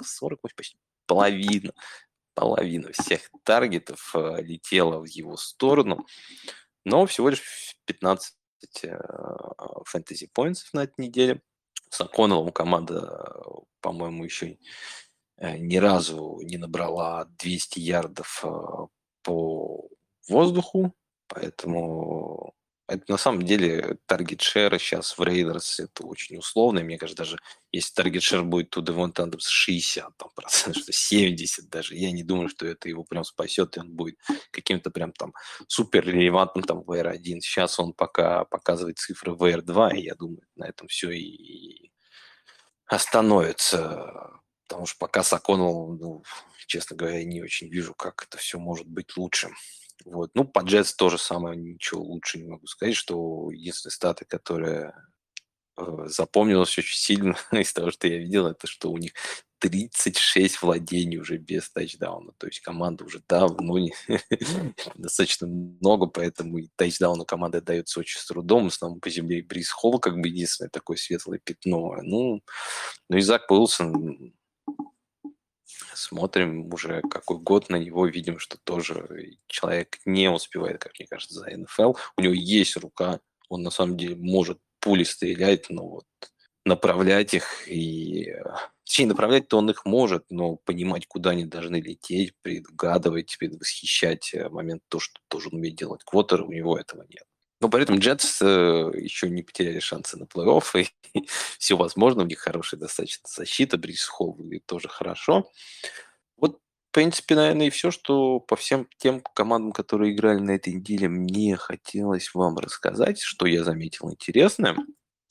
48, почти половина. Половина всех таргетов э, летела в его сторону. Но всего лишь 15 фэнтези поинтов на этой неделе. С Коннеллом команда, по-моему, еще Э, ни разу не набрала 200 ярдов э, по воздуху, поэтому это на самом деле target share сейчас в Рейдерс это очень условно. Мне кажется, даже если target share будет у Девонта Адамс 60 там, процентов, что 70 даже, я не думаю, что это его прям спасет, и он будет каким-то прям там супер релевантным там WR1. Сейчас он пока показывает цифры WR2, и я думаю, на этом все и остановится. Потому что пока Саконал, ну, честно говоря, не очень вижу, как это все может быть лучше. Вот. Ну, по Джетс тоже самое, ничего лучше не могу сказать, что единственные статы, которые э, запомнилось очень сильно из того, что я видел, это что у них 36 владений уже без тачдауна. То есть команда уже давно не... достаточно много, поэтому и тачдауну команда дается очень с трудом. В основном по земле Брис Холл как бы единственное такое светлое пятно. Ну, ну и Зак Уилсон смотрим уже какой год на него, видим, что тоже человек не успевает, как мне кажется, за НФЛ. У него есть рука, он на самом деле может пули стрелять, но вот направлять их и... Точнее, направлять-то он их может, но понимать, куда они должны лететь, предугадывать, предвосхищать э, момент то, что должен уметь делать квотер, у него этого нет. Но при этом Джетс э, еще не потеряли шансы на плей-офф, и все возможно, у них хорошая достаточно защита, Брис Холл выглядит тоже хорошо. Вот, в принципе, наверное, и все, что по всем тем командам, которые играли на этой неделе, мне хотелось вам рассказать, что я заметил интересное.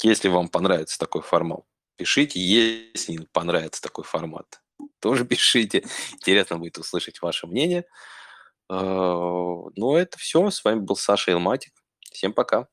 Если вам понравится такой формат, пишите. Если не понравится такой формат, тоже пишите. Интересно будет услышать ваше мнение. А, ну, это все. С вами был Саша Илматик. Всем пока.